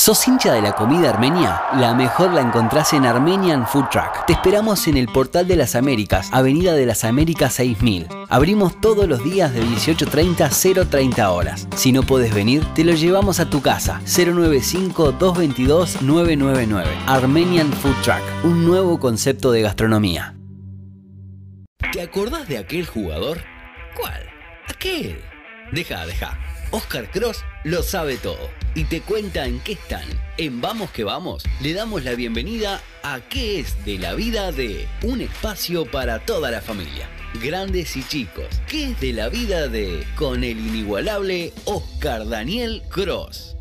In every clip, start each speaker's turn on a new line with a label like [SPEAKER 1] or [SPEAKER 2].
[SPEAKER 1] ¿Sos hincha de la comida armenia? La mejor la encontrás en Armenian Food Truck. Te esperamos en el Portal de las Américas, Avenida de las Américas 6000. Abrimos todos los días de 18.30 a 0.30 horas. Si no puedes venir, te lo llevamos a tu casa. 095-222-999. Armenian Food Truck, un nuevo concepto de gastronomía. ¿Te acordás de aquel jugador? ¿Cuál? Aquel. Deja, deja. Oscar Cross lo sabe todo y te cuenta en qué están. En Vamos que Vamos le damos la bienvenida a qué es de la vida de un espacio para toda la familia. Grandes y chicos, ¿qué es de la vida de con el inigualable Oscar Daniel Cross?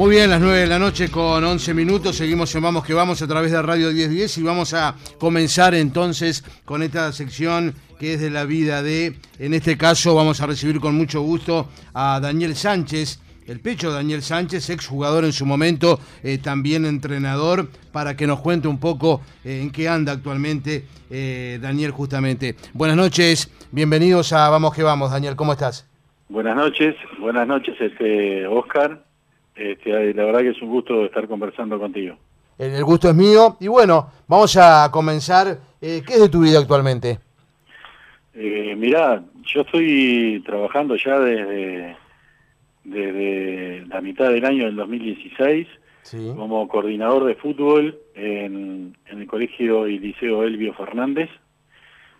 [SPEAKER 2] Muy bien, las 9 de la noche con 11 minutos, seguimos en Vamos que Vamos a través de Radio 1010 y vamos a comenzar entonces con esta sección que es de la vida de, en este caso vamos a recibir con mucho gusto a Daniel Sánchez, el pecho Daniel Sánchez, exjugador en su momento, eh, también entrenador, para que nos cuente un poco eh, en qué anda actualmente eh, Daniel justamente. Buenas noches, bienvenidos a Vamos que Vamos, Daniel, ¿cómo estás?
[SPEAKER 3] Buenas noches, buenas noches, este Oscar. Este, la verdad que es un gusto estar conversando contigo.
[SPEAKER 2] El, gusto es mío. Y bueno, vamos a comenzar. Eh, ¿Qué es de tu vida actualmente?
[SPEAKER 3] Eh, mirá, yo estoy trabajando ya desde, desde la mitad del año del 2016 como coordinador de fútbol en, el Colegio y Liceo Elvio Fernández,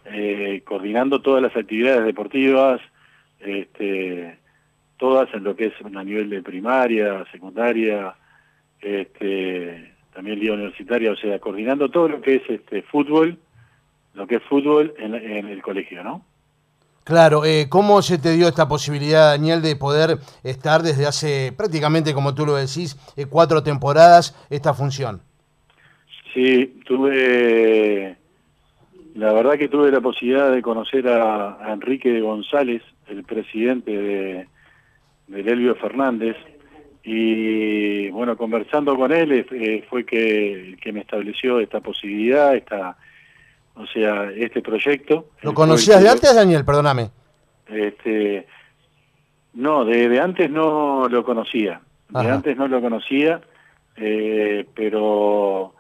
[SPEAKER 3] eh, coordinando todas las actividades deportivas, este, todas en lo que es a nivel de primaria, secundaria, este, también día universitaria, o sea, coordinando todo lo que es este fútbol, lo que es fútbol en, el colegio, ¿no?
[SPEAKER 2] Claro, eh, ¿cómo se te dio esta posibilidad, Daniel, de poder estar desde hace prácticamente, como tú lo decís, eh, cuatro temporadas esta función?
[SPEAKER 3] Sí, tuve, la verdad que tuve la posibilidad de conocer a Enrique González, el presidente de, del Elvio Fernández, y bueno, conversando con él eh, fue que, que me estableció esta posibilidad, esta, o sea, este proyecto.
[SPEAKER 2] ¿Lo conocías de antes, Daniel? Perdóname.
[SPEAKER 3] Este, no, de, antes no lo conocía, de antes no lo conocía, eh, pero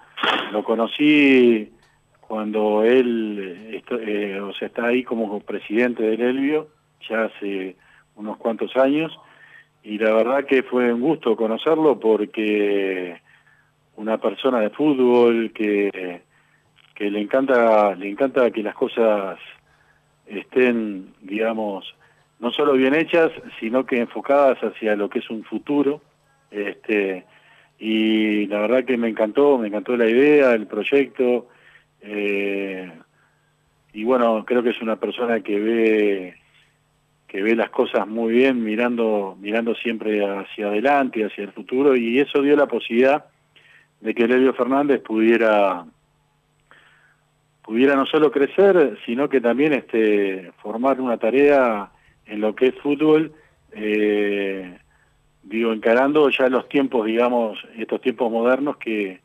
[SPEAKER 3] lo conocí cuando él, eh, o sea, está ahí como presidente del Elvio, ya hace unos cuantos años, y la verdad que fue un gusto conocerlo porque una persona de fútbol que, que le encanta le encanta que las cosas estén digamos no solo bien hechas sino que enfocadas hacia lo que es un futuro. Este y la verdad que me encantó me encantó la idea el proyecto eh, y bueno creo que es una persona que ve que ve las cosas muy bien, mirando, mirando siempre hacia adelante, hacia el futuro, y eso dio la posibilidad de que Lelio Fernández pudiera pudiera no solo crecer, sino que también este, formar una tarea en lo que es fútbol, eh, digo, encarando ya los tiempos, digamos, estos tiempos modernos que,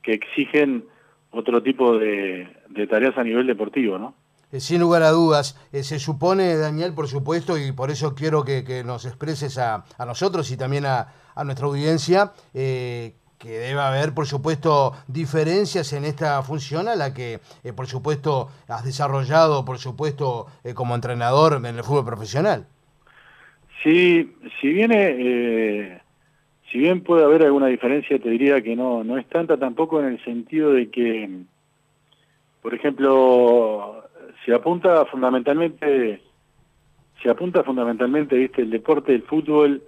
[SPEAKER 3] que exigen otro tipo de, de tareas a nivel deportivo, ¿no?
[SPEAKER 2] Eh, sin lugar a dudas. Eh, se supone, Daniel, por supuesto, y por eso quiero que, nos expreses a, nosotros y también a, nuestra audiencia, eh, que debe haber, por supuesto, diferencias en esta función a la que, por supuesto, has desarrollado, por supuesto, como entrenador en el fútbol profesional.
[SPEAKER 3] Sí, si viene... si bien puede haber alguna diferencia, te diría que no, no es tanta tampoco en el sentido de que, por ejemplo, se apunta fundamentalmente, se apunta fundamentalmente, viste, el deporte, el fútbol,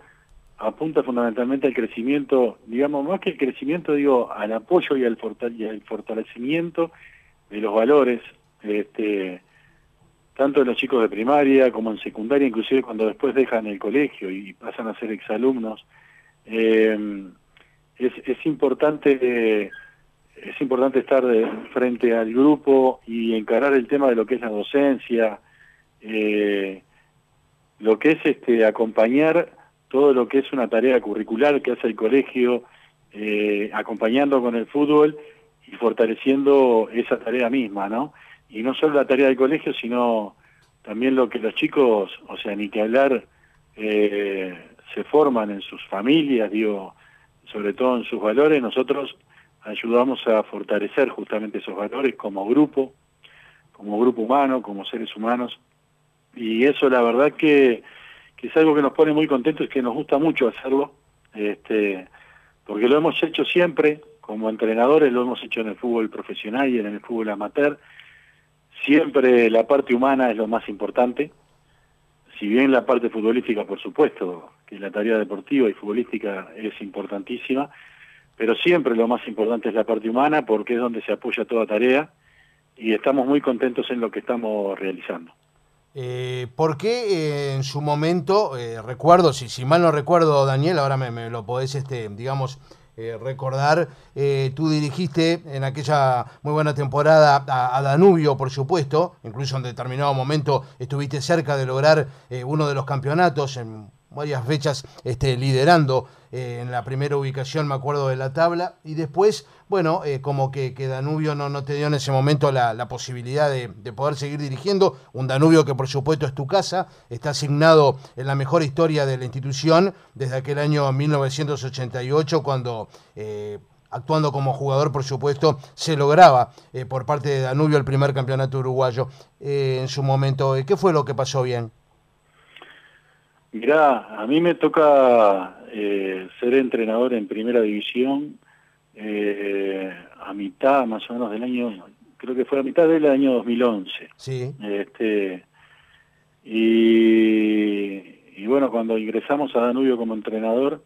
[SPEAKER 3] apunta fundamentalmente al crecimiento, digamos, más que el crecimiento, digo, al apoyo y al, fortalecimiento de los valores, este, tanto en los chicos de primaria como en secundaria, inclusive cuando después dejan el colegio y pasan a ser exalumnos. Eh, es, es importante es importante estar de, frente al grupo y encarar el tema de lo que es la docencia, eh, lo que es este acompañar todo lo que es una tarea curricular que hace el colegio, eh, acompañando con el fútbol y fortaleciendo esa tarea misma, ¿no? Y no solo la tarea del colegio, sino también lo que los chicos, o sea, ni que hablar, eh, se forman en sus familias, digo, sobre todo en sus valores, nosotros ayudamos a fortalecer justamente esos valores como grupo, como grupo humano, como seres humanos, y eso la verdad que, es algo que nos pone muy contentos, que nos gusta mucho hacerlo, este, porque lo hemos hecho siempre, como entrenadores lo hemos hecho en el fútbol profesional y en el fútbol amateur, siempre la parte humana es lo más importante, si bien la parte futbolística, por supuesto, que la tarea deportiva y futbolística es importantísima, pero siempre lo más importante es la parte humana porque es donde se apoya toda tarea y estamos muy contentos en lo que estamos realizando.
[SPEAKER 2] Eh, ¿Por qué eh, en su momento, eh, recuerdo, si, mal no recuerdo, Daniel, ahora me, lo podés, este, digamos, eh, recordar, tú dirigiste en aquella muy buena temporada a, Danubio, por supuesto, incluso en determinado momento estuviste cerca de lograr uno de los campeonatos en varias fechas este, liderando eh, en la primera ubicación, me acuerdo de la tabla, y después, bueno, eh, como que, Danubio no, no te dio en ese momento la, posibilidad de, poder seguir dirigiendo, un Danubio que por supuesto es tu casa, está asignado en la mejor historia de la institución desde aquel año 1988, cuando... Eh, actuando como jugador, por supuesto, se lograba por parte de Danubio el primer campeonato uruguayo en su momento. ¿Qué fue lo que pasó bien?
[SPEAKER 3] Mirá, a mí me toca eh, ser entrenador en primera división eh, a mitad más o menos del año, creo que fue a mitad del año 2011.
[SPEAKER 2] Sí.
[SPEAKER 3] Este, y, bueno, cuando ingresamos a Danubio como entrenador,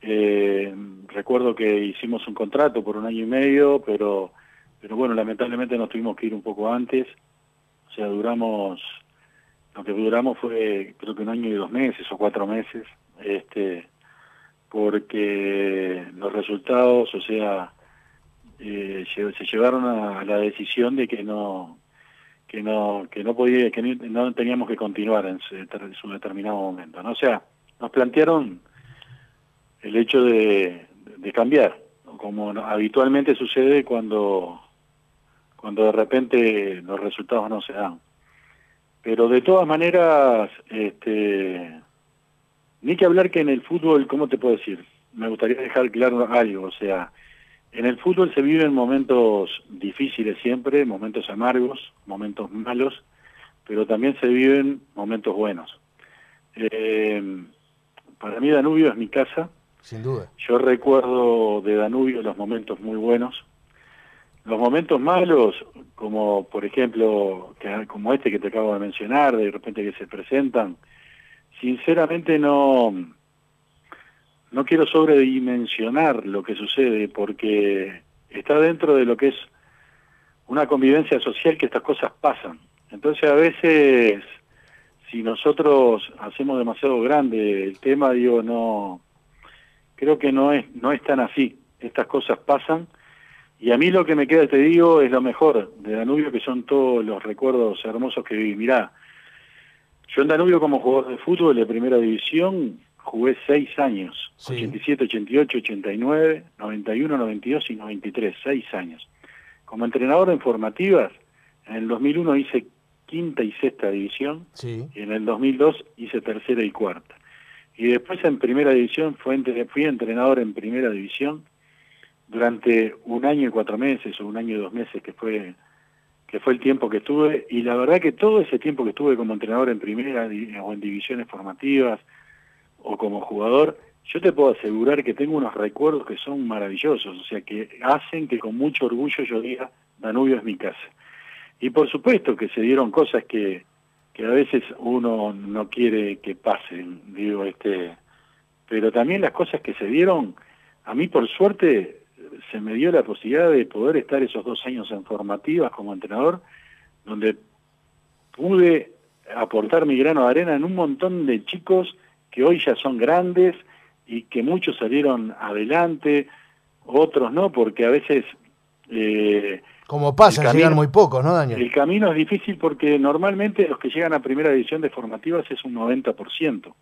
[SPEAKER 3] eh, recuerdo que hicimos un contrato por un año y medio, pero, pero bueno, lamentablemente nos tuvimos que ir un poco antes. O sea, duramos lo que duramos fue creo que un año y dos meses o cuatro meses, este, porque los resultados, o sea, eh, se, llevaron a, la decisión de que no que no que no podía que no teníamos que continuar en su, determinado momento, ¿no? O sea, nos plantearon el hecho de, de cambiar, como habitualmente sucede cuando cuando de repente los resultados no se dan. Pero de todas maneras, este, ni que hablar que en el fútbol, ¿cómo te puedo decir? Me gustaría dejar claro algo, o sea, en el fútbol se viven momentos difíciles siempre, momentos amargos, momentos malos, pero también se viven momentos buenos. Eh, para mí Danubio es mi casa.
[SPEAKER 2] Sin duda.
[SPEAKER 3] Yo recuerdo de Danubio los momentos muy buenos, los momentos malos, como por ejemplo, que, como este que te acabo de mencionar, de repente que se presentan, sinceramente no, no quiero sobredimensionar lo que sucede porque está dentro de lo que es una convivencia social que estas cosas pasan. Entonces a veces, si nosotros hacemos demasiado grande el tema, digo, no, creo que no es, no es tan así. Estas cosas pasan y a mí lo que me queda, te digo, es lo mejor de Danubio, que son todos los recuerdos hermosos que viví. Mirá, yo en Danubio como jugador de fútbol de primera división jugué seis años, 87, 88, 89, 91, 92 y 93, seis años. Como entrenador en formativas, en el 2001 hice quinta y sexta división, y en el 2002 hice tercera y cuarta. Y después en primera división fui entrenador en primera división durante un año y cuatro meses o un año y dos meses que fue que fue el tiempo que estuve y la verdad que todo ese tiempo que estuve como entrenador en primera o en divisiones formativas o como jugador, yo te puedo asegurar que tengo unos recuerdos que son maravillosos, o sea, que hacen que con mucho orgullo yo diga, Danubio es mi casa. Y por supuesto que se dieron cosas que, que a veces uno no quiere que pasen, digo, este, pero también las cosas que se dieron, a mí por suerte se me dio la posibilidad de poder estar esos dos años en formativas como entrenador, donde pude aportar mi grano de arena en un montón de chicos que hoy ya son grandes y que muchos salieron adelante, otros no, porque a veces...
[SPEAKER 2] Eh, como pasa, llegan muy pocos, ¿no, Daniel?
[SPEAKER 3] El camino es difícil porque normalmente los que llegan a primera división de formativas es un 90%.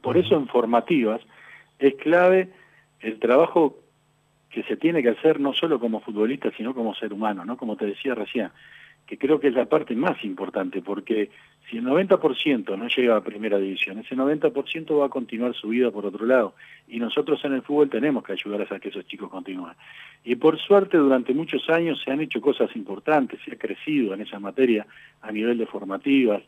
[SPEAKER 3] Por eso en formativas es clave el trabajo que se tiene que hacer no solo como futbolista, sino como ser humano, ¿no? Como te decía recién, que creo que es la parte más importante, porque si el 90% no llega a primera división, ese 90% va a continuar su vida por otro lado. Y nosotros en el fútbol tenemos que ayudar a que esos chicos continúen. Y por suerte durante muchos años se han hecho cosas importantes, se ha crecido en esa materia a nivel de formativas,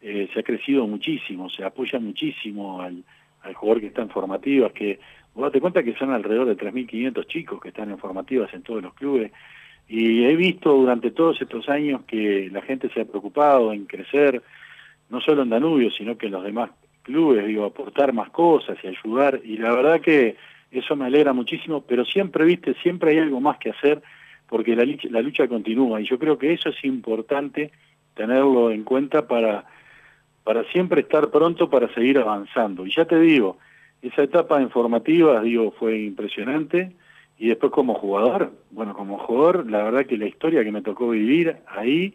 [SPEAKER 3] eh, se ha crecido muchísimo, se apoya muchísimo al, al jugador que está en formativas, que vos date cuenta que son alrededor de 3.500 chicos que están en formativas en todos los clubes, y he visto durante todos estos años que la gente se ha preocupado en crecer, no solo en Danubio, sino que en los demás clubes, digo, aportar más cosas y ayudar, y la verdad que eso me alegra muchísimo, pero siempre, viste, siempre hay algo más que hacer, porque la, la lucha continúa, y yo creo que eso es importante tenerlo en cuenta para, para siempre estar pronto para seguir avanzando. Y ya te digo, esa etapa informativa, digo, fue impresionante, y después como jugador, bueno, como jugador, la verdad que la historia que me tocó vivir ahí...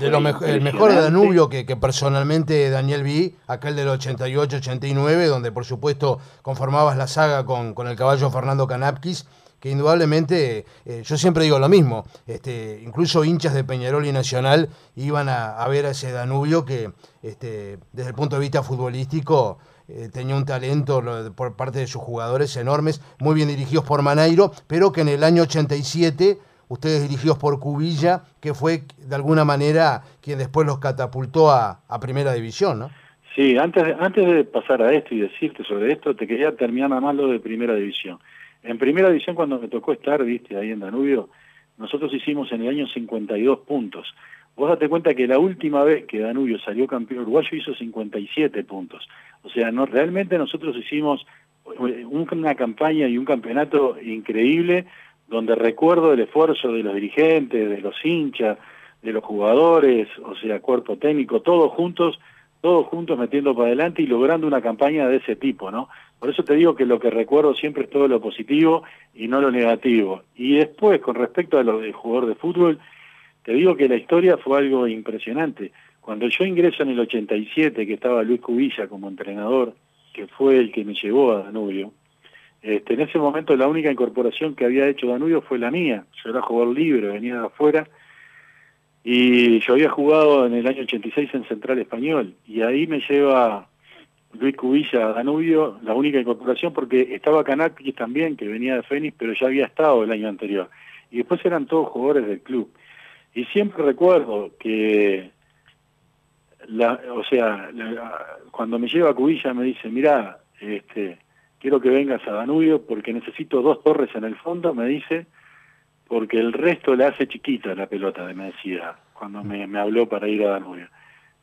[SPEAKER 2] de lo el mejor Danubio que, que, personalmente Daniel vi, aquel del 88-89, donde por supuesto conformabas la saga con, con el caballo Fernando Canapquis, que indudablemente, eh, yo siempre digo lo mismo, este, incluso hinchas de Peñarol y Nacional iban a, a ver a ese Danubio que este, desde el punto de vista futbolístico eh, tenía un talento por parte de sus jugadores enormes, muy bien dirigidos por Maneiro, pero que en el año 87, ustedes dirigidos por Cubilla, que fue de alguna manera quien después los catapultó a, Primera División, ¿no?
[SPEAKER 3] Sí, antes de, antes de pasar a esto y decirte sobre esto, te quería terminar nada más lo de Primera División. En Primera División, cuando me tocó estar, viste, ahí en Danubio, nosotros hicimos en el año 52 puntos. Vos date cuenta que la última vez que Danubio salió campeón uruguayo hizo 57 puntos. O sea, no realmente nosotros hicimos una campaña y un campeonato increíble donde recuerdo el esfuerzo de los dirigentes, de los hinchas, de los jugadores, o sea, cuerpo técnico, todos juntos, todos juntos metiendo para adelante y logrando una campaña de ese tipo, ¿no? Por eso te digo que lo que recuerdo siempre es todo lo positivo y no lo negativo. Y después, con respecto a lo del jugador de fútbol, te digo que la historia fue algo impresionante. Cuando yo ingreso en el 87, que estaba Luis Cubilla como entrenador, que fue el que me llevó a Danubio, este, en ese momento la única incorporación que había hecho Danubio fue la mía. Yo era jugador libre, venía de afuera, y yo había jugado en el año 86 en Central Español, y ahí me lleva Luis Cubilla a Danubio, la única incorporación, porque estaba Canakis también, que venía de Fénix, pero ya había estado el año anterior. Y después eran todos jugadores del club. Y siempre recuerdo que la, o sea, cuando me lleva Cubilla me dice, mira, este, quiero que vengas a Danubio porque necesito dos torres en el fondo, me dice, porque el resto le hace chiquita la pelota, me decía, cuando me, habló para ir a Danubio.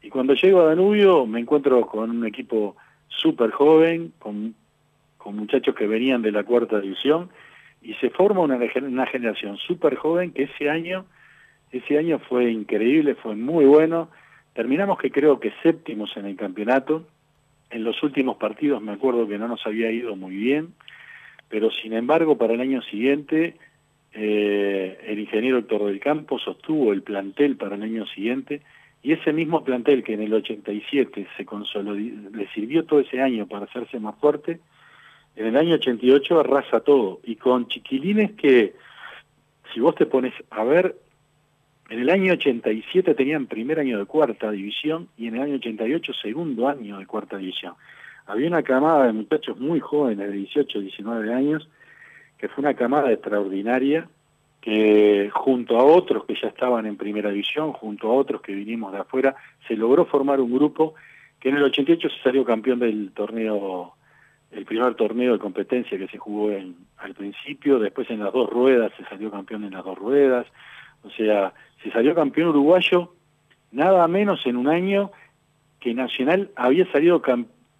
[SPEAKER 3] Y cuando llego a Danubio me encuentro con un equipo súper joven, con, con muchachos que venían de la cuarta división, y se forma una, una generación súper joven que ese año, ese año fue increíble, fue muy bueno, Terminamos que creo que séptimos en el campeonato. En los últimos partidos me acuerdo que no nos había ido muy bien, pero sin embargo para el año siguiente eh, el ingeniero Héctor del Campo sostuvo el plantel para el año siguiente y ese mismo plantel que en el 87 se consolidó, le sirvió todo ese año para hacerse más fuerte, en el año 88 arrasa todo y con chiquilines que si vos te pones a ver en el año 87 tenían primer año de cuarta división y en el año 88 segundo año de cuarta división. Había una camada de muchachos muy jóvenes, de 18, 19 años, que fue una camada extraordinaria, que junto a otros que ya estaban en primera división, junto a otros que vinimos de afuera, se logró formar un grupo que en el 88 se salió campeón del torneo, el primer torneo de competencia que se jugó en, al principio, después en las dos ruedas se salió campeón en las dos ruedas, o sea, se salió campeón uruguayo nada menos en un año que Nacional había salido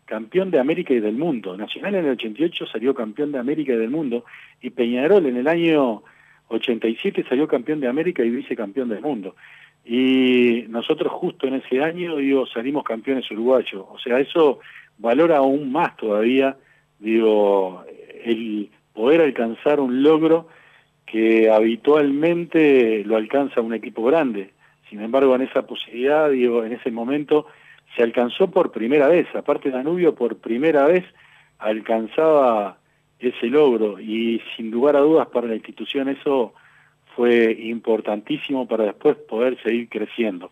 [SPEAKER 3] campeón de América y del mundo. Nacional en el 88 salió campeón de América y del mundo y Peñarol en el año 87 salió campeón de América y vicecampeón del mundo. Y nosotros justo en ese año, digo, salimos campeones uruguayos. O sea, eso valora aún más todavía, digo, el poder alcanzar un logro que habitualmente lo alcanza un equipo grande. Sin embargo, en esa posibilidad, digo, en ese momento, se alcanzó por primera vez, aparte Danubio por primera vez alcanzaba ese logro y sin lugar a dudas para la institución eso fue importantísimo para después poder seguir creciendo.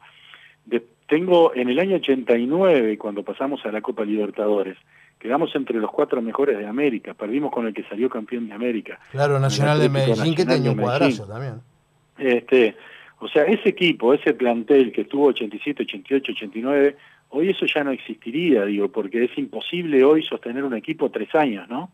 [SPEAKER 3] tengo en el año 89, cuando pasamos a la Copa Libertadores, quedamos entre los cuatro mejores de América, perdimos con el que salió campeón de América.
[SPEAKER 2] Claro, Nacional de Medellín, que tenía un cuadrazo también.
[SPEAKER 3] Este, o sea, ese equipo, ese plantel que estuvo 87, 88, 89, hoy eso ya no existiría, digo, porque es imposible hoy sostener un equipo tres años, ¿no?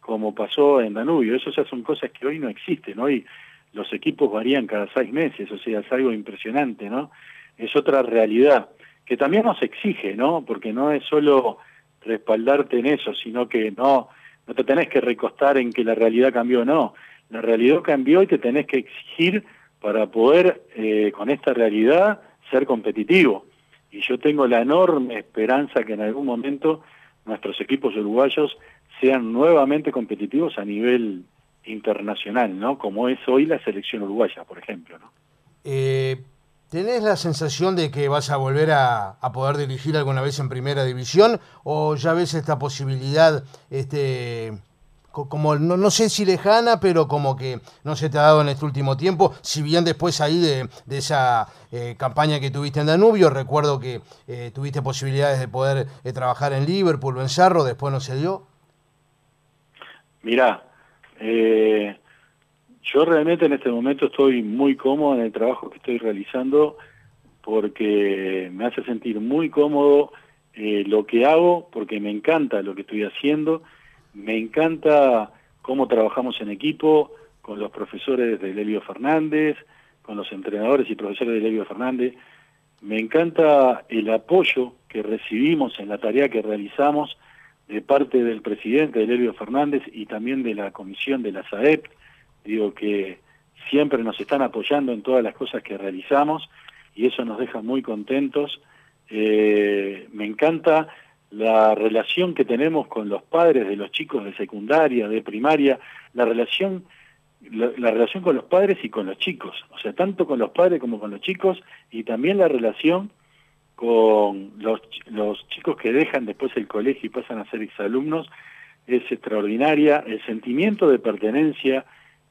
[SPEAKER 3] Como pasó en Danubio, ya son cosas que hoy no existen, hoy los equipos varían cada seis meses, o sea, es algo impresionante, ¿no? Es otra realidad que también nos exige, ¿no? Porque no es solo respaldarte en eso, sino que no, no te tenés que recostar en que la realidad cambió, no. La realidad cambió y te tenés que exigir para poder, eh, con esta realidad, ser competitivo. Y yo tengo la enorme esperanza que en algún momento nuestros equipos uruguayos sean nuevamente competitivos a nivel internacional, ¿no? Como es hoy la selección uruguaya, por ejemplo, ¿no?
[SPEAKER 2] Eh, ¿Tenés la sensación de que vas a volver a, poder dirigir alguna vez en primera división o ya ves esta posibilidad, este, como no, no, sé si lejana, pero como que no se te ha dado en este último tiempo, si bien después ahí de, esa eh, campaña que tuviste en Danubio, recuerdo que eh, tuviste posibilidades de poder eh, trabajar en Liverpool o en Sarro, después no se dio?
[SPEAKER 3] Mirá, yo realmente en este momento estoy muy cómodo en el trabajo que estoy realizando porque me hace sentir muy cómodo lo que hago, porque me encanta lo que estoy haciendo, me encanta cómo trabajamos en equipo con los profesores de Lelio Fernández, con los entrenadores y profesores de Lelio Fernández, me encanta el apoyo que recibimos en la tarea que realizamos de parte del presidente de Lelio Fernández y también de la comisión de la SAEP, digo que siempre nos están apoyando en todas las cosas que realizamos y eso nos deja muy contentos. Eh, me encanta la relación que tenemos con los padres de los chicos de secundaria, de primaria, la relación la, relación con los padres y con los chicos, o sea, tanto con los padres como con los chicos y también la relación con los, los chicos que dejan después el colegio y pasan a ser exalumnos es extraordinaria, el sentimiento de pertenencia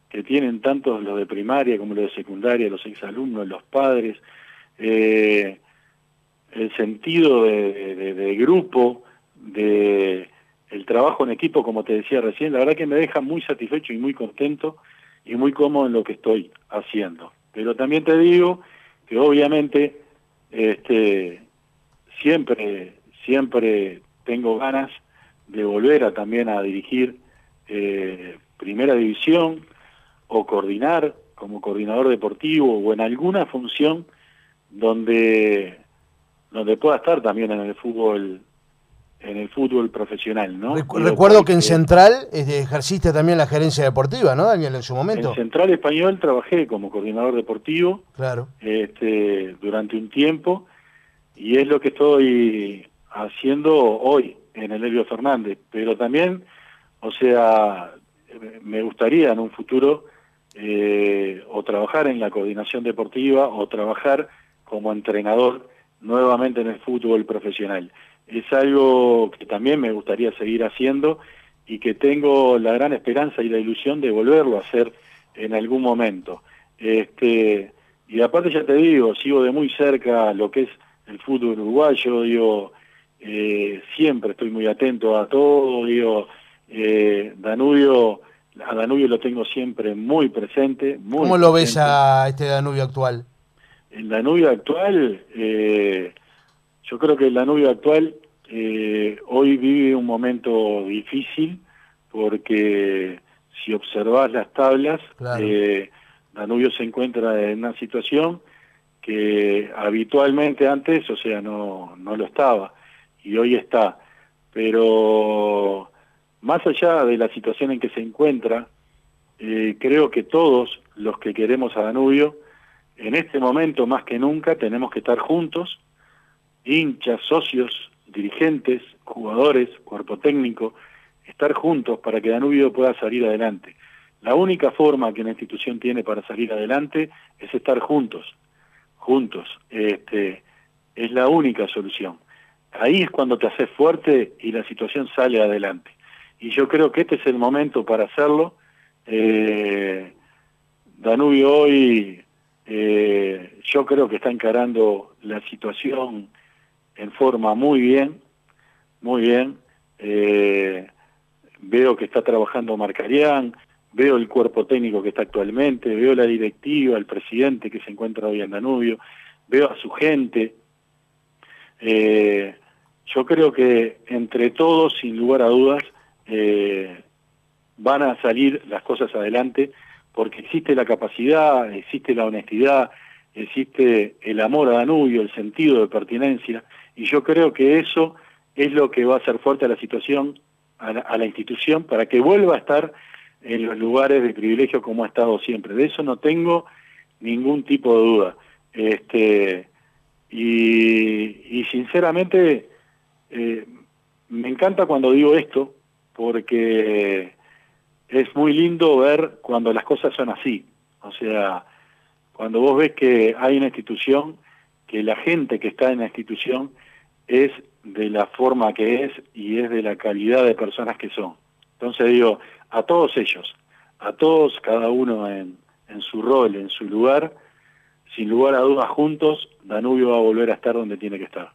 [SPEAKER 3] que tienen tanto los de primaria como los de secundaria, los exalumnos, los padres, eh, el sentido de, grupo, de el trabajo en equipo, como te decía recién, la verdad que me deja muy satisfecho y muy contento y muy cómodo en lo que estoy haciendo. Pero también te digo que obviamente este, siempre, siempre tengo ganas de volver a también a dirigir eh, Primera División, o coordinar como coordinador deportivo o en alguna función donde donde pueda estar también en el fútbol en el fútbol profesional, ¿no?
[SPEAKER 2] Recuerdo que en Central este, ejerciste también la gerencia deportiva, ¿no, Daniel, en su momento?
[SPEAKER 3] En Central Español trabajé como coordinador deportivo
[SPEAKER 2] claro.
[SPEAKER 3] este, durante un tiempo y es lo que estoy haciendo hoy en el Elio Fernández, pero también, o sea, me gustaría en un futuro eh, o trabajar en la coordinación deportiva o trabajar como entrenador nuevamente en el fútbol profesional. Es algo que también me gustaría seguir haciendo y que tengo la gran esperanza y la ilusión de volverlo a hacer en algún momento. Este, y aparte ya te digo, sigo de muy cerca lo que es el fútbol uruguayo, digo, eh, siempre estoy muy atento a todo, digo, eh, Danubio a Danubio lo tengo siempre muy presente.
[SPEAKER 2] ¿Cómo lo ves a este Danubio actual?
[SPEAKER 3] El Danubio actual, eh, yo creo que el Danubio actual eh, hoy vive un momento difícil porque si observas las tablas, eh, Danubio se encuentra en una situación que habitualmente antes, o sea, no, no lo estaba y hoy está. Pero más allá de la situación en que se encuentra, eh, creo que todos los que queremos a Danubio, en este momento más que nunca tenemos que estar juntos, hinchas, socios, dirigentes, jugadores, cuerpo técnico, estar juntos para que Danubio pueda salir adelante. La única forma que una institución tiene para salir adelante es estar juntos, juntos. Este, es la única solución. Ahí es cuando te haces fuerte y la situación sale adelante y yo creo que este es el momento para hacerlo. Eh, Danubio hoy eh, yo creo que está encarando la situación en forma muy bien, muy bien. Eh, veo que está trabajando Marcarián, veo el cuerpo técnico que está actualmente, veo la directiva, el presidente que se encuentra hoy en Danubio, veo a su gente. Eh, yo creo que entre todos, sin lugar a dudas, eh, van a salir las cosas adelante porque existe la capacidad, existe la honestidad, existe el amor a Danubio, el sentido de pertinencia, y yo creo que eso es lo que va a hacer fuerte a la situación, a la, institución, para que vuelva a estar en los lugares de privilegio como ha estado siempre. De eso no tengo ningún tipo de duda. Este, y, sinceramente, eh, me encanta cuando digo esto, porque es muy lindo ver cuando las cosas son así. O sea, cuando vos ves que hay una institución, que la gente que está en la institución es de la forma que es y es de la calidad de personas que son. Entonces digo, a todos ellos, a todos, cada uno en, en su rol, en su lugar, sin lugar a dudas juntos, Danubio va a volver a estar donde tiene que estar.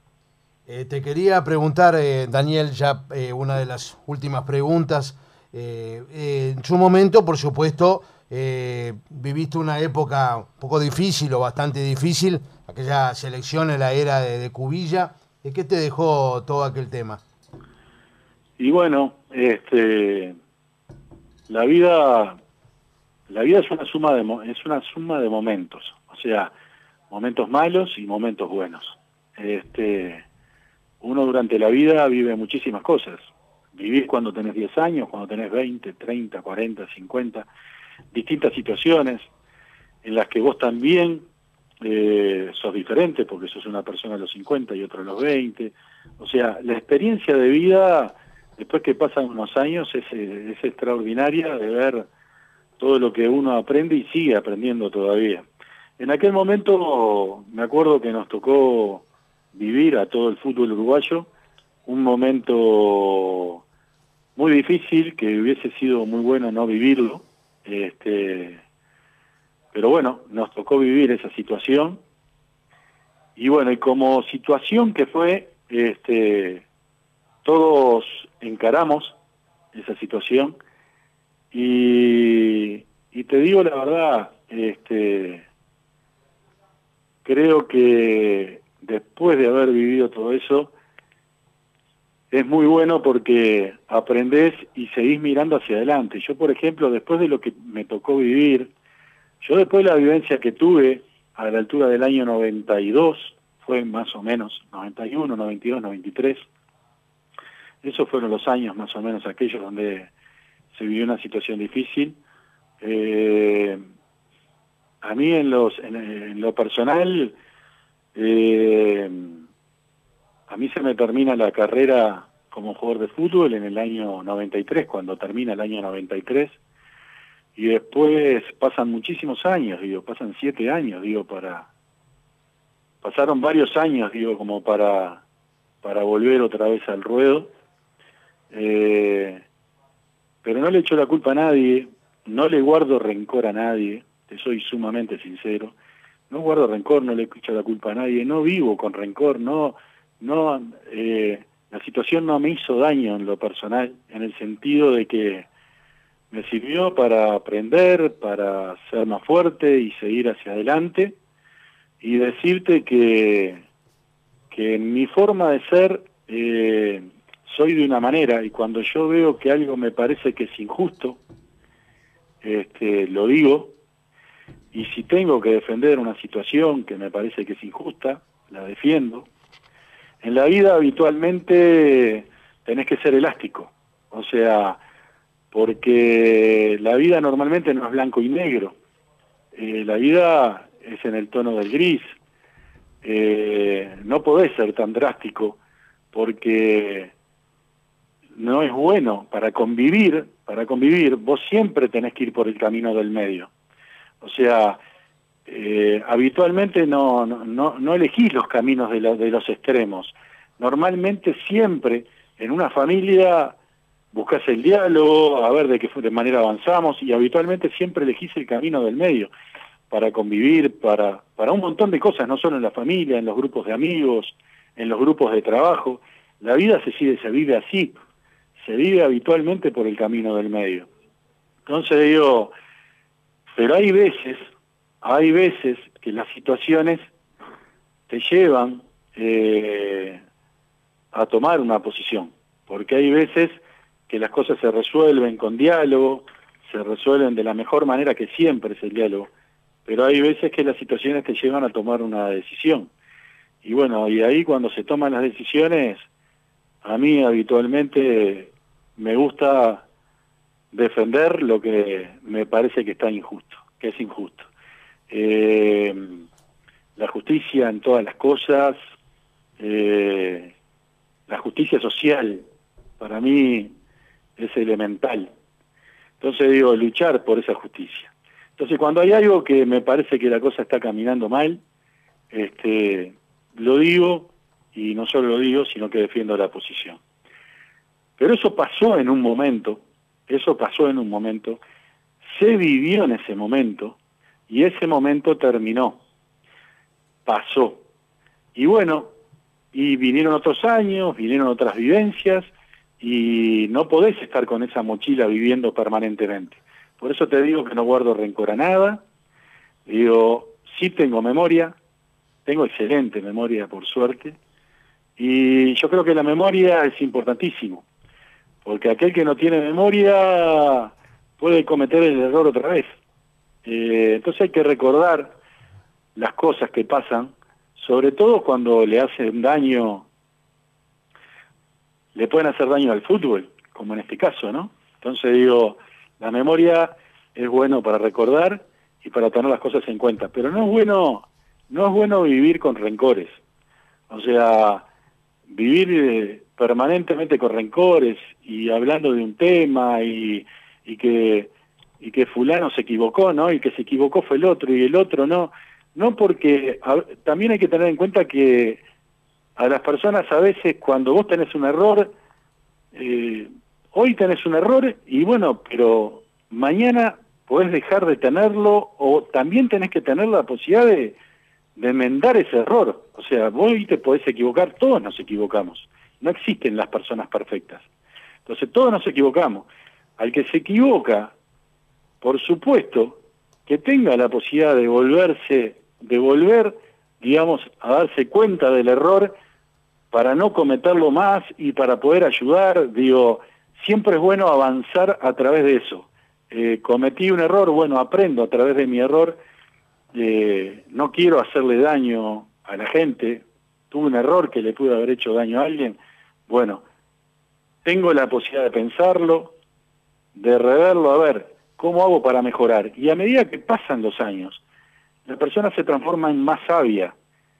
[SPEAKER 2] Eh, te quería preguntar, eh, Daniel, ya eh, una de las últimas preguntas. En su momento, por supuesto, viviste una época un poco difícil o bastante difícil, aquella selección en la era de, de Cubilla. ¿Qué te dejó todo aquel tema?
[SPEAKER 3] Y bueno, este, la vida, la vida es una suma de es una suma de momentos, o sea, momentos malos y momentos buenos. Este, uno durante la vida vive muchísimas cosas. Vivís cuando tenés 10 años, cuando tenés 20, 30, 40, 50, distintas situaciones en las que vos también eh, sos diferente porque sos una persona a los 50 y otra a los 20. O sea, la experiencia de vida después que pasan unos años es, es extraordinaria de ver todo lo que uno aprende y sigue aprendiendo todavía. En aquel momento me acuerdo que nos tocó vivir a todo el fútbol uruguayo un momento muy difícil que hubiese sido muy bueno no vivirlo, este, pero bueno, nos tocó vivir esa situación. Y bueno, y como situación que fue, este, todos encaramos esa situación. Y, te digo la verdad, este, creo que después de haber vivido todo eso, es muy bueno porque aprendés y seguís mirando hacia adelante. Yo, por ejemplo, después de lo que me tocó vivir, yo después de la vivencia que tuve a la altura del año 92, fue más o menos 91, 92, 93, esos fueron los años más o menos aquellos donde se vivió una situación difícil. Eh, a mí en, los, en, lo personal, eh, a mí se me termina la carrera como jugador de fútbol en el año 93, cuando termina el año 93, y después pasan muchísimos años, digo, pasan siete años, digo, para... Pasaron varios años, digo, como para, para volver otra vez al ruedo. Eh, pero no le echo la culpa a nadie, no le guardo rencor a nadie, te soy sumamente sincero, no guardo rencor, no le echo la culpa a nadie, no vivo con rencor, no, no, eh, la situación no me hizo daño en lo personal, en el sentido de que me sirvió para aprender, para ser más fuerte y seguir hacia adelante, y decirte que, que en mi forma de ser, eh, soy de una manera y cuando yo veo que algo me parece que es injusto, este, lo digo, y si tengo que defender una situación que me parece que es injusta, la defiendo. En la vida habitualmente tenés que ser elástico, o sea, porque la vida normalmente no es blanco y negro, eh, la vida es en el tono del gris, eh, no podés ser tan drástico porque no es bueno para convivir, para convivir, vos siempre tenés que ir por el camino del medio. O sea, eh, habitualmente no, no, no, elegís los caminos de, de los extremos. Normalmente siempre en una familia buscas el diálogo, a ver de qué de manera avanzamos y habitualmente siempre elegís el camino del medio para convivir, para, para un montón de cosas, no solo en la familia, en los grupos de amigos, en los grupos de trabajo. La vida se sigue, se vive así, se vive habitualmente por el camino del medio. Entonces digo, pero hay veces, hay veces que las situaciones te llevan eh, a tomar una posición, porque hay veces que las cosas se resuelven con diálogo, se resuelven de la mejor manera que siempre es el diálogo, pero hay veces que las situaciones te llevan a tomar una decisión. Y bueno, y ahí cuando se toman las decisiones, a mí habitualmente me gusta defender lo que me parece que está injusto, que es injusto. Eh, la justicia en todas las cosas, eh, la justicia social, para mí es elemental. Entonces digo, luchar por esa justicia. Entonces cuando hay algo que me parece que la cosa está caminando mal, este, lo digo y no solo lo digo, sino que defiendo la posición. Pero eso pasó en un momento, eso pasó en un momento, se vivió en ese momento y ese momento terminó, pasó. Y bueno, y vinieron otros años, vinieron otras vivencias y no podés estar con esa mochila viviendo permanentemente. Por eso te digo que no guardo rencor a nada, digo, sí tengo memoria, tengo excelente memoria por suerte, y yo creo que la memoria es importantísimo, porque aquel que no tiene memoria puede cometer el error otra vez. Eh, entonces hay que recordar las cosas que pasan, sobre todo cuando le hacen daño, le pueden hacer daño al fútbol, como en este caso, ¿no? Entonces digo, la memoria es bueno para recordar y para tener las cosas en cuenta, pero no es bueno no es bueno vivir con rencores. O sea, vivir eh, permanentemente con rencores y hablando de un tema y, y que y que fulano se equivocó, ¿no? Y que se equivocó fue el otro y el otro no. No porque también hay que tener en cuenta que a las personas a veces cuando vos tenés un error, eh, hoy tenés un error y bueno, pero mañana podés dejar de tenerlo o también tenés que tener la posibilidad de, de enmendar ese error. O sea, vos te podés equivocar, todos nos equivocamos. No existen las personas perfectas. Entonces todos nos equivocamos. Al que se equivoca, por supuesto, que tenga la posibilidad de volverse, de volver, digamos, a darse cuenta del error para no cometerlo más y para poder ayudar, digo, siempre es bueno avanzar a través de eso. Eh, cometí un error, bueno, aprendo a través de mi error. Eh, no quiero hacerle daño a la gente, tuve un error que le pude haber hecho daño a alguien, bueno, tengo la posibilidad de pensarlo, de reverlo, a ver, ¿cómo hago para mejorar? Y a medida que pasan los años, la persona se transforma en más sabia.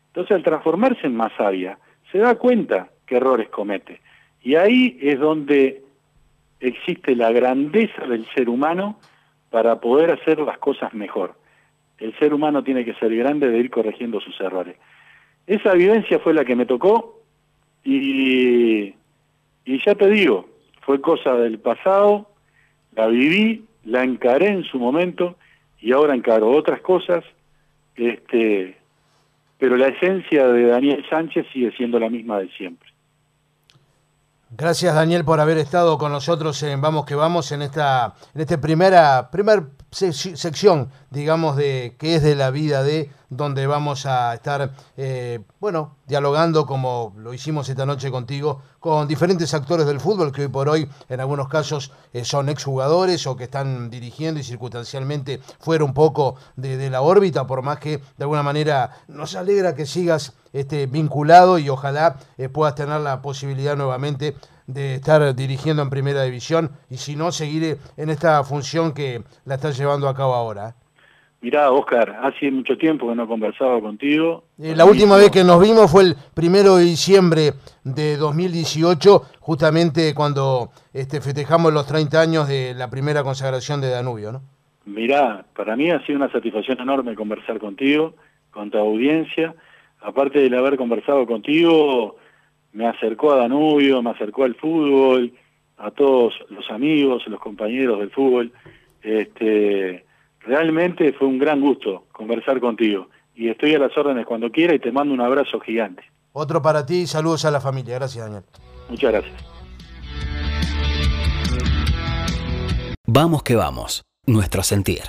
[SPEAKER 3] Entonces, al transformarse en más sabia, se da cuenta qué errores comete. Y ahí es donde existe la grandeza del ser humano para poder hacer las cosas mejor el ser humano tiene que ser grande de ir corrigiendo sus errores. Esa vivencia fue la que me tocó y, y ya te digo, fue cosa del pasado, la viví, la encaré en su momento y ahora encaro otras cosas, este, pero la esencia de Daniel Sánchez sigue siendo la misma de siempre.
[SPEAKER 2] Gracias Daniel por haber estado con nosotros en Vamos que Vamos en esta en este primera primer sección, digamos, de que es de la vida de donde vamos a estar, eh, bueno, dialogando como lo hicimos esta noche contigo, con diferentes actores del fútbol que hoy por hoy, en algunos casos, eh, son exjugadores o que están dirigiendo y circunstancialmente fuera un poco de, la órbita, por más que de alguna manera nos alegra que sigas este, vinculado y ojalá eh, puedas tener la posibilidad nuevamente de estar dirigiendo en primera división y si no, seguir en esta función que la estás llevando a cabo ahora.
[SPEAKER 3] Mirá, Oscar, hace mucho tiempo que no conversaba contigo.
[SPEAKER 2] Eh, la última vez que nos vimos fue el primero de diciembre de 2018, justamente cuando este, festejamos los 30 años de la primera consagración de Danubio, ¿no?
[SPEAKER 3] Mirá, para mí ha sido una satisfacción enorme conversar contigo, con tu audiencia. Aparte de haber conversado contigo, me acercó a Danubio, me acercó al fútbol a todos los amigos, los compañeros del fútbol. Este, realmente fue un gran gusto conversar contigo y estoy a las órdenes cuando quiera y te mando un abrazo gigante.
[SPEAKER 2] Otro para ti y saludos a la familia. Gracias, Daniel.
[SPEAKER 3] Muchas gracias.
[SPEAKER 1] Vamos que vamos, nuestro sentir.